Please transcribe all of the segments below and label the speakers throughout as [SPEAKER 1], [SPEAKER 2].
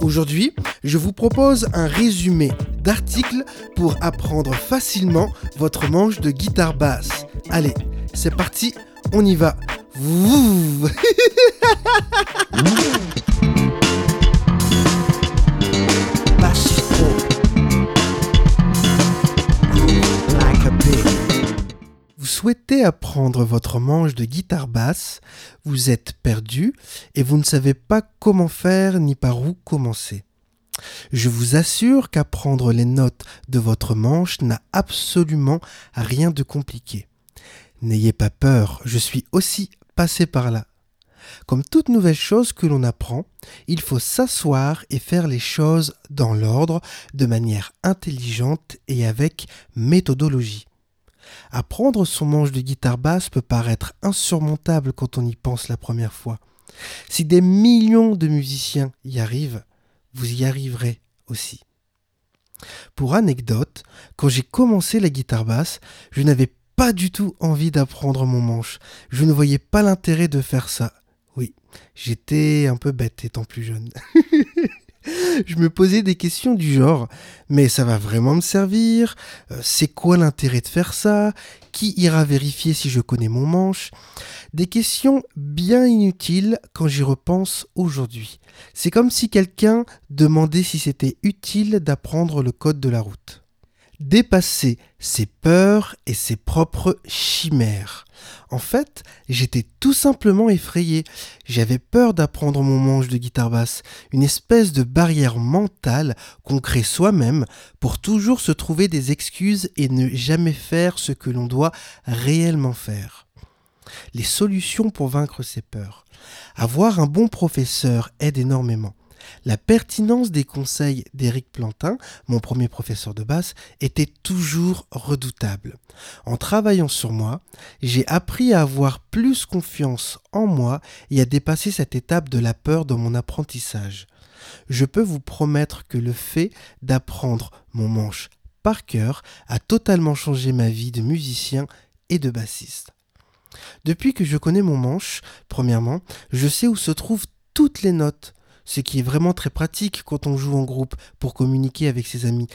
[SPEAKER 1] Aujourd'hui, je vous propose un résumé d'articles pour apprendre facilement votre manche de guitare basse. Allez, c'est parti, on y va. souhaitez apprendre votre manche de guitare basse, vous êtes perdu et vous ne savez pas comment faire ni par où commencer. Je vous assure qu'apprendre les notes de votre manche n'a absolument rien de compliqué. N'ayez pas peur, je suis aussi passé par là. Comme toute nouvelle chose que l'on apprend, il faut s'asseoir et faire les choses dans l'ordre, de manière intelligente et avec méthodologie. Apprendre son manche de guitare basse peut paraître insurmontable quand on y pense la première fois. Si des millions de musiciens y arrivent, vous y arriverez aussi. Pour anecdote, quand j'ai commencé la guitare basse, je n'avais pas du tout envie d'apprendre mon manche. Je ne voyais pas l'intérêt de faire ça. Oui, j'étais un peu bête étant plus jeune. je me posais des questions du genre mais ça va vraiment me servir? Euh, C'est quoi l'intérêt de faire ça? Qui ira vérifier si je connais mon manche? Des questions bien inutiles quand j'y repense aujourd'hui. C'est comme si quelqu'un demandait si c'était utile d'apprendre le code de la route dépasser ses peurs et ses propres chimères. En fait, j'étais tout simplement effrayé. J'avais peur d'apprendre mon manche de guitare basse, une espèce de barrière mentale qu'on crée soi-même pour toujours se trouver des excuses et ne jamais faire ce que l'on doit réellement faire. Les solutions pour vaincre ces peurs. Avoir un bon professeur aide énormément. La pertinence des conseils d'Éric Plantin, mon premier professeur de basse, était toujours redoutable. En travaillant sur moi, j'ai appris à avoir plus confiance en moi et à dépasser cette étape de la peur dans mon apprentissage. Je peux vous promettre que le fait d'apprendre mon manche par cœur a totalement changé ma vie de musicien et de bassiste. Depuis que je connais mon manche, premièrement, je sais où se trouvent toutes les notes, ce qui est vraiment très pratique quand on joue en groupe pour communiquer avec ses amis.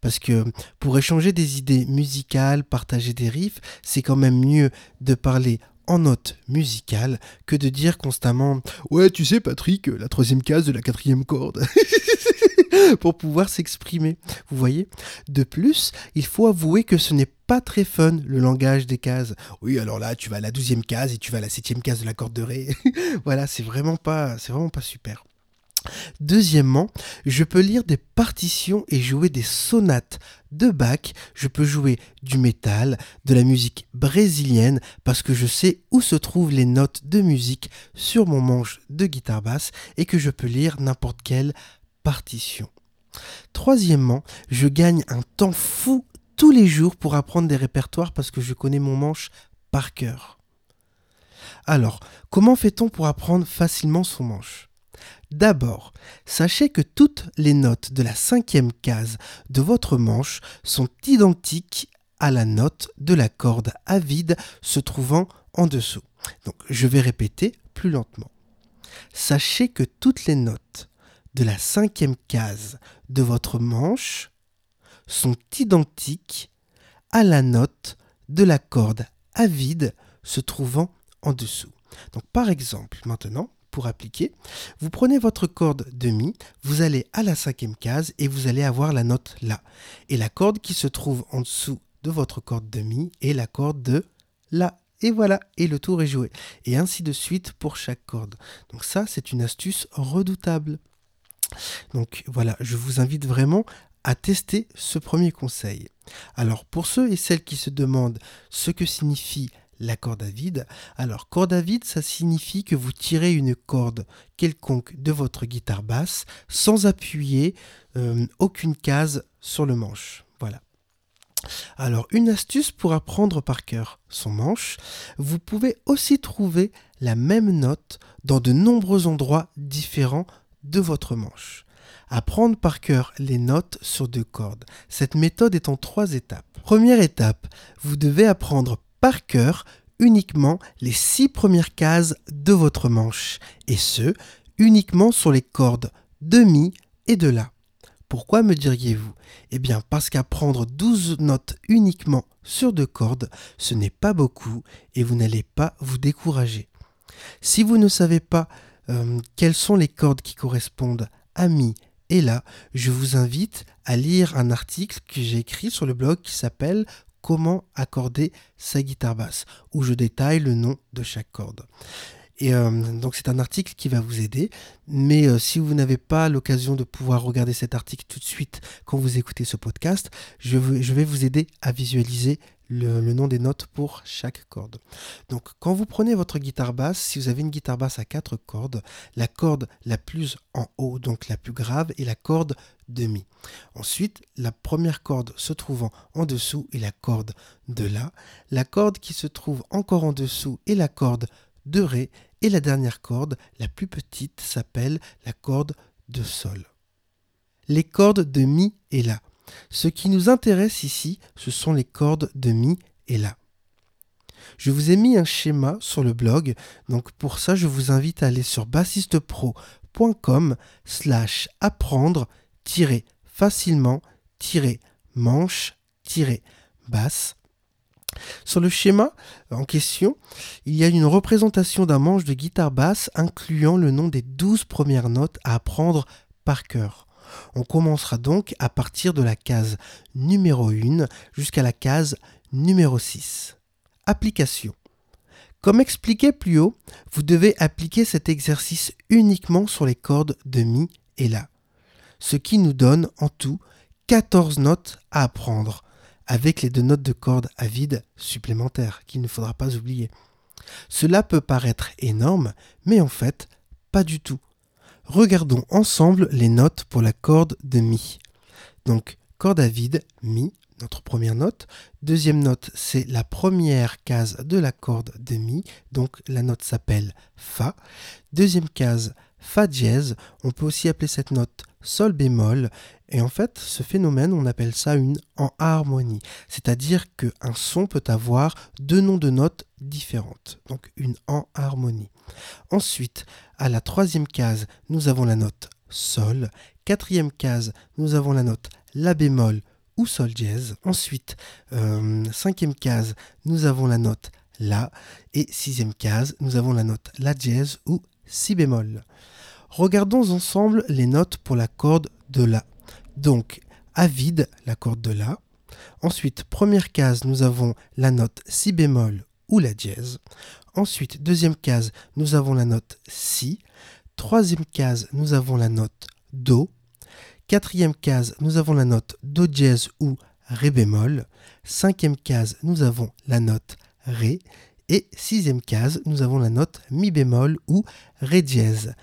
[SPEAKER 1] Parce que pour échanger des idées musicales, partager des riffs, c'est quand même mieux de parler en notes musicales que de dire constamment Ouais, tu sais, Patrick, la troisième case de la quatrième corde. pour pouvoir s'exprimer. Vous voyez? De plus, il faut avouer que ce n'est pas très fun le langage des cases. Oui, alors là, tu vas à la douzième case et tu vas à la septième case de la corde de ré. voilà, c'est vraiment pas, c'est vraiment pas super. Deuxièmement, je peux lire des partitions et jouer des sonates de Bach. Je peux jouer du métal, de la musique brésilienne, parce que je sais où se trouvent les notes de musique sur mon manche de guitare basse et que je peux lire n'importe quelle partition. Troisièmement, je gagne un temps fou tous les jours pour apprendre des répertoires parce que je connais mon manche par cœur. Alors, comment fait-on pour apprendre facilement son manche? D'abord, sachez que toutes les notes de la cinquième case de votre manche sont identiques à la note de la corde à vide se trouvant en dessous. Donc je vais répéter plus lentement. Sachez que toutes les notes de la cinquième case de votre manche sont identiques à la note de la corde à vide se trouvant en dessous. Donc par exemple, maintenant, pour appliquer, vous prenez votre corde de mi, vous allez à la cinquième case et vous allez avoir la note La. Et la corde qui se trouve en dessous de votre corde de mi est la corde de La. Et voilà, et le tour est joué. Et ainsi de suite pour chaque corde. Donc ça, c'est une astuce redoutable. Donc voilà, je vous invite vraiment à tester ce premier conseil. Alors pour ceux et celles qui se demandent ce que signifie la corde à vide. Alors, corde à vide, ça signifie que vous tirez une corde quelconque de votre guitare basse sans appuyer euh, aucune case sur le manche. Voilà. Alors, une astuce pour apprendre par cœur son manche, vous pouvez aussi trouver la même note dans de nombreux endroits différents de votre manche. Apprendre par cœur les notes sur deux cordes. Cette méthode est en trois étapes. Première étape, vous devez apprendre par cœur uniquement les six premières cases de votre manche, et ce, uniquement sur les cordes de mi et de la. Pourquoi me diriez-vous? Eh bien parce qu'apprendre 12 notes uniquement sur deux cordes, ce n'est pas beaucoup et vous n'allez pas vous décourager. Si vous ne savez pas euh, quelles sont les cordes qui correspondent à mi et la, je vous invite à lire un article que j'ai écrit sur le blog qui s'appelle Comment accorder sa guitare basse, où je détaille le nom de chaque corde. Et euh, donc c'est un article qui va vous aider. Mais euh, si vous n'avez pas l'occasion de pouvoir regarder cet article tout de suite quand vous écoutez ce podcast, je, vais vous aider à visualiser le, le, nom des notes pour chaque corde. Donc quand vous prenez votre guitare basse, si vous avez une guitare basse à quatre cordes, la corde la plus en haut, donc la plus grave, est la corde de mi. Ensuite, la première corde se trouvant en dessous est la corde de la. La corde qui se trouve encore en dessous est la corde de ré et la dernière corde, la plus petite, s'appelle la corde de sol. Les cordes de mi et la. Ce qui nous intéresse ici, ce sont les cordes de mi et la. Je vous ai mis un schéma sur le blog, donc pour ça je vous invite à aller sur bassistepro.com slash apprendre facilement manche basse sur le schéma en question, il y a une représentation d'un manche de guitare basse incluant le nom des 12 premières notes à apprendre par cœur. On commencera donc à partir de la case numéro 1 jusqu'à la case numéro 6. Application. Comme expliqué plus haut, vous devez appliquer cet exercice uniquement sur les cordes de Mi et La, ce qui nous donne en tout 14 notes à apprendre avec les deux notes de corde à vide supplémentaires qu'il ne faudra pas oublier. Cela peut paraître énorme, mais en fait, pas du tout. Regardons ensemble les notes pour la corde de Mi. Donc, corde à vide, Mi, notre première note. Deuxième note, c'est la première case de la corde de Mi, donc la note s'appelle Fa. Deuxième case, Fa dièse. On peut aussi appeler cette note Sol bémol. Et en fait, ce phénomène, on appelle ça une en harmonie. C'est-à-dire qu'un son peut avoir deux noms de notes différentes. Donc une en harmonie. Ensuite, à la troisième case, nous avons la note Sol. Quatrième case, nous avons la note La bémol ou Sol dièse. Ensuite, euh, cinquième case, nous avons la note La. Et sixième case, nous avons la note La dièse ou Si bémol. Regardons ensemble les notes pour la corde de La. Donc, à vide, la corde de La. Ensuite, première case, nous avons la note Si bémol ou la dièse. Ensuite, deuxième case, nous avons la note Si. Troisième case, nous avons la note Do. Quatrième case, nous avons la note Do dièse ou Ré bémol. Cinquième case, nous avons la note Ré. Et sixième case, nous avons la note Mi bémol ou Ré dièse.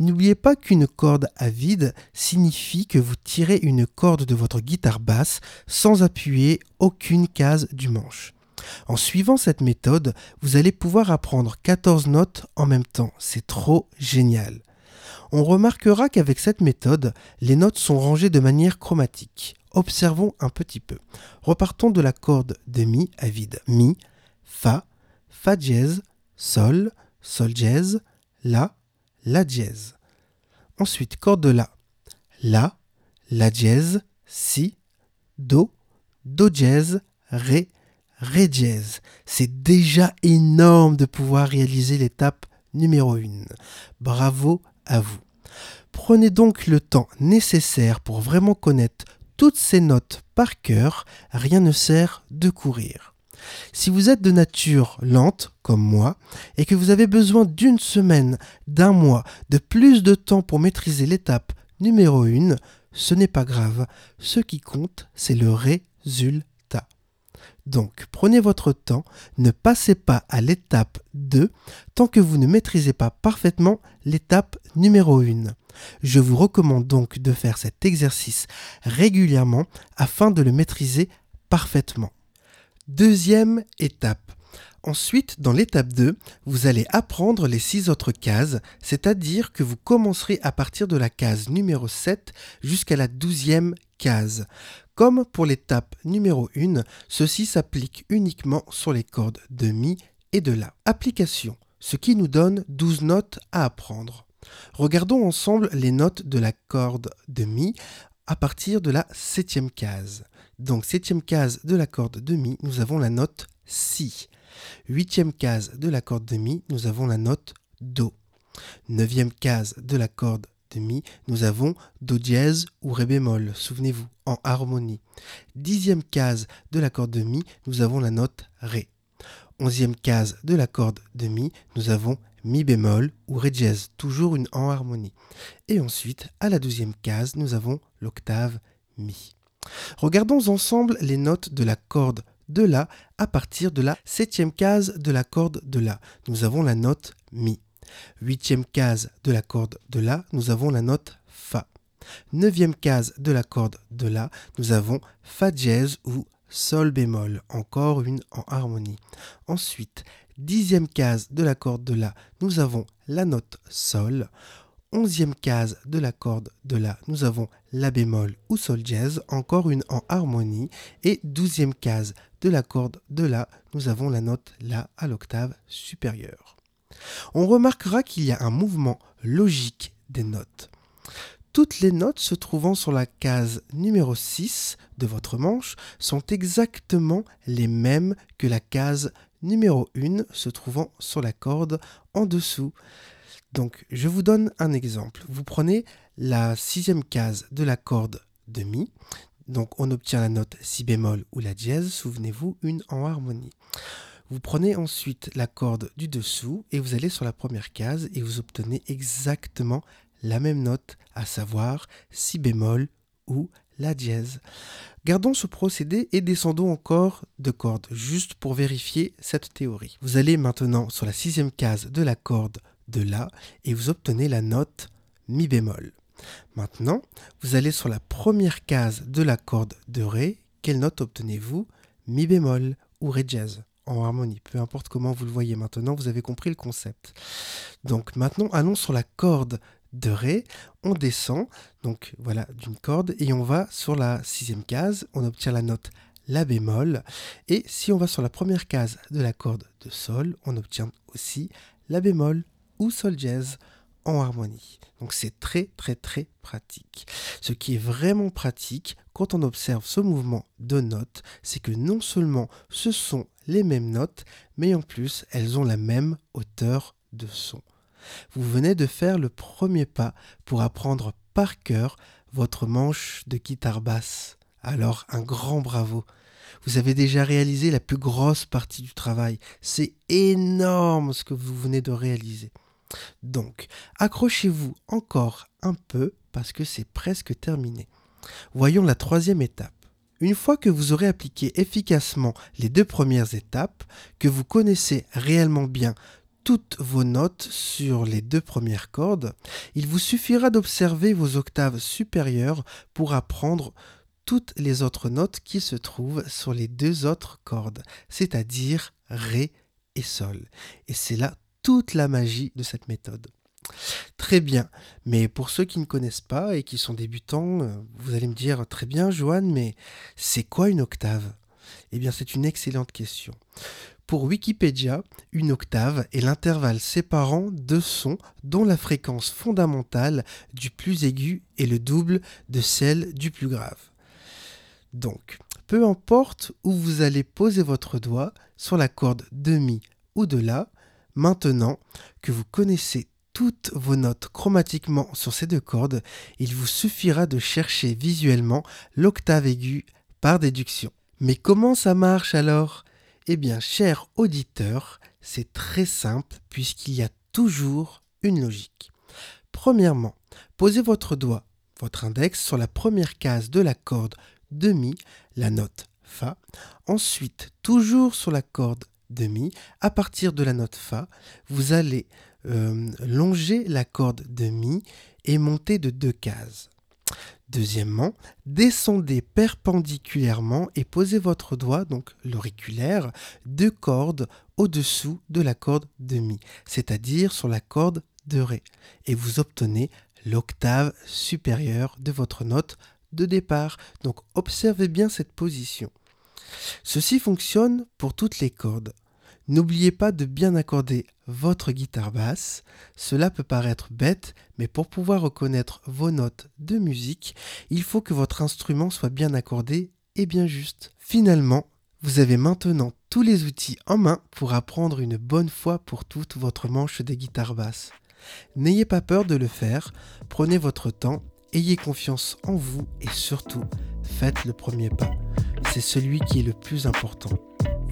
[SPEAKER 1] N'oubliez pas qu'une corde à vide signifie que vous tirez une corde de votre guitare basse sans appuyer aucune case du manche. En suivant cette méthode, vous allez pouvoir apprendre 14 notes en même temps. C'est trop génial. On remarquera qu'avec cette méthode, les notes sont rangées de manière chromatique. Observons un petit peu. Repartons de la corde de Mi à vide. Mi, Fa, Fa dièse, Sol, Sol dièse, La, La dièse. Ensuite, corde de La. La, La dièse, Si, Do, Do dièse, Ré, Ré dièse. C'est déjà énorme de pouvoir réaliser l'étape numéro 1. Bravo à vous. Prenez donc le temps nécessaire pour vraiment connaître toutes ces notes par cœur, rien ne sert de courir. Si vous êtes de nature lente, comme moi, et que vous avez besoin d'une semaine, d'un mois, de plus de temps pour maîtriser l'étape numéro 1, ce n'est pas grave. Ce qui compte, c'est le résultat. Donc prenez votre temps, ne passez pas à l'étape 2 tant que vous ne maîtrisez pas parfaitement l'étape numéro 1. Je vous recommande donc de faire cet exercice régulièrement afin de le maîtriser parfaitement. Deuxième étape. Ensuite, dans l'étape 2, vous allez apprendre les six autres cases, c'est-à-dire que vous commencerez à partir de la case numéro 7 jusqu'à la douzième case. Comme pour l'étape numéro 1, ceci s'applique uniquement sur les cordes de Mi et de La. Application, ce qui nous donne 12 notes à apprendre. Regardons ensemble les notes de la corde de Mi à partir de la septième case. Donc septième case de la corde de Mi, nous avons la note Si. Huitième case de la corde de Mi, nous avons la note Do. Neuvième case de la corde de Mi, nous avons Do dièse ou Ré bémol, souvenez-vous, en harmonie. Dixième case de la corde de Mi, nous avons la note Ré. Onzième case de la corde de Mi, nous avons Mi bémol ou Ré dièse, toujours une en harmonie. Et ensuite, à la douzième case, nous avons l'octave Mi. Regardons ensemble les notes de la corde de La à partir de la septième case de la corde de La. Nous avons la note Mi. Huitième case de la corde de La, nous avons la note Fa. Neuvième case de la corde de La, nous avons Fa dièse ou Sol bémol, encore une en harmonie. Ensuite, dixième case de la corde de La, nous avons la note Sol onzième case de la corde de La, nous avons La bémol ou Sol dièse, encore une en harmonie. Et douzième case de la corde de La, nous avons la note La à l'octave supérieure. On remarquera qu'il y a un mouvement logique des notes. Toutes les notes se trouvant sur la case numéro 6 de votre manche sont exactement les mêmes que la case numéro 1 se trouvant sur la corde en dessous. Donc, je vous donne un exemple. Vous prenez la sixième case de la corde de Mi. Donc, on obtient la note Si bémol ou la dièse. Souvenez-vous, une en harmonie. Vous prenez ensuite la corde du dessous et vous allez sur la première case et vous obtenez exactement la même note, à savoir Si bémol ou la dièse. Gardons ce procédé et descendons encore de cordes, juste pour vérifier cette théorie. Vous allez maintenant sur la sixième case de la corde de La et vous obtenez la note Mi bémol. Maintenant, vous allez sur la première case de la corde de Ré. Quelle note obtenez-vous? Mi bémol ou Ré dièse? En harmonie, peu importe comment vous le voyez maintenant, vous avez compris le concept. Donc maintenant, allons sur la corde de Ré, on descend, donc voilà, d'une corde, et on va sur la sixième case, on obtient la note La bémol, et si on va sur la première case de la corde de Sol, on obtient aussi La bémol ou sol jazz en harmonie. Donc c'est très très très pratique. Ce qui est vraiment pratique quand on observe ce mouvement de notes, c'est que non seulement ce sont les mêmes notes, mais en plus elles ont la même hauteur de son. Vous venez de faire le premier pas pour apprendre par cœur votre manche de guitare basse. Alors un grand bravo. Vous avez déjà réalisé la plus grosse partie du travail. C'est énorme ce que vous venez de réaliser. Donc, accrochez-vous encore un peu parce que c'est presque terminé. Voyons la troisième étape. Une fois que vous aurez appliqué efficacement les deux premières étapes, que vous connaissez réellement bien toutes vos notes sur les deux premières cordes, il vous suffira d'observer vos octaves supérieures pour apprendre toutes les autres notes qui se trouvent sur les deux autres cordes, c'est-à-dire Ré et Sol. Et c'est là toute la magie de cette méthode. Très bien, mais pour ceux qui ne connaissent pas et qui sont débutants, euh, vous allez me dire très bien Joanne, mais c'est quoi une octave? Eh bien c'est une excellente question. Pour Wikipédia, une octave est l'intervalle séparant deux sons dont la fréquence fondamentale du plus aigu est le double de celle du plus grave. Donc, peu importe où vous allez poser votre doigt, sur la corde de Mi ou de La, Maintenant que vous connaissez toutes vos notes chromatiquement sur ces deux cordes, il vous suffira de chercher visuellement l'octave aiguë par déduction. Mais comment ça marche alors? Eh bien, cher auditeur, c'est très simple puisqu'il y a toujours une logique. Premièrement, posez votre doigt, votre index, sur la première case de la corde de Mi, la note Fa. Ensuite, toujours sur la corde de Mi, à partir de la note Fa, vous allez euh, longer la corde de Mi et monter de deux cases. Deuxièmement, descendez perpendiculairement et posez votre doigt, donc l'auriculaire, deux cordes au-dessous de la corde de Mi, c'est-à-dire sur la corde de Ré, et vous obtenez l'octave supérieure de votre note de départ. Donc observez bien cette position. Ceci fonctionne pour toutes les cordes. N'oubliez pas de bien accorder votre guitare basse. Cela peut paraître bête, mais pour pouvoir reconnaître vos notes de musique, il faut que votre instrument soit bien accordé et bien juste. Finalement, vous avez maintenant tous les outils en main pour apprendre une bonne fois pour toutes votre manche de guitare basse. N'ayez pas peur de le faire, prenez votre temps, ayez confiance en vous et surtout, faites le premier pas. C'est celui qui est le plus important.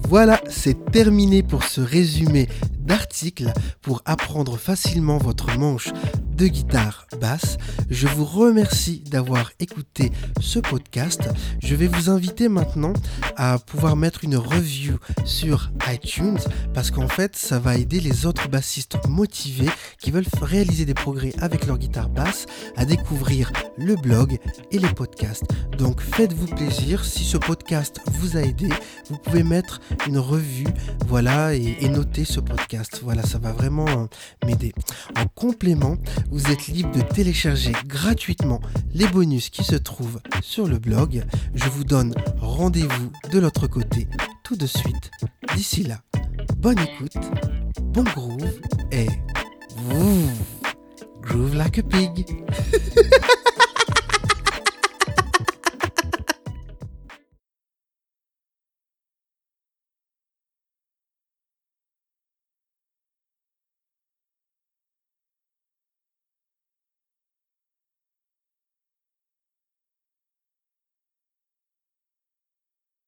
[SPEAKER 1] Voilà, c'est terminé pour ce résumé d'articles pour apprendre facilement votre manche de guitare basse. Je vous remercie d'avoir écouté ce podcast. Je vais vous inviter maintenant à pouvoir mettre une review sur iTunes parce qu'en fait, ça va aider les autres bassistes motivés qui veulent réaliser des progrès avec leur guitare basse à découvrir le blog et les podcasts. Donc faites-vous plaisir. Si ce podcast vous a aidé, vous pouvez mettre une revue, voilà, et, noter ce podcast. Voilà, ça va vraiment euh, m'aider. En complément, vous êtes libre de télécharger gratuitement les bonus qui se trouvent sur le blog. Je vous donne rendez-vous de l'autre côté tout de suite. D'ici là, bonne écoute, bon groove et groove like a pig.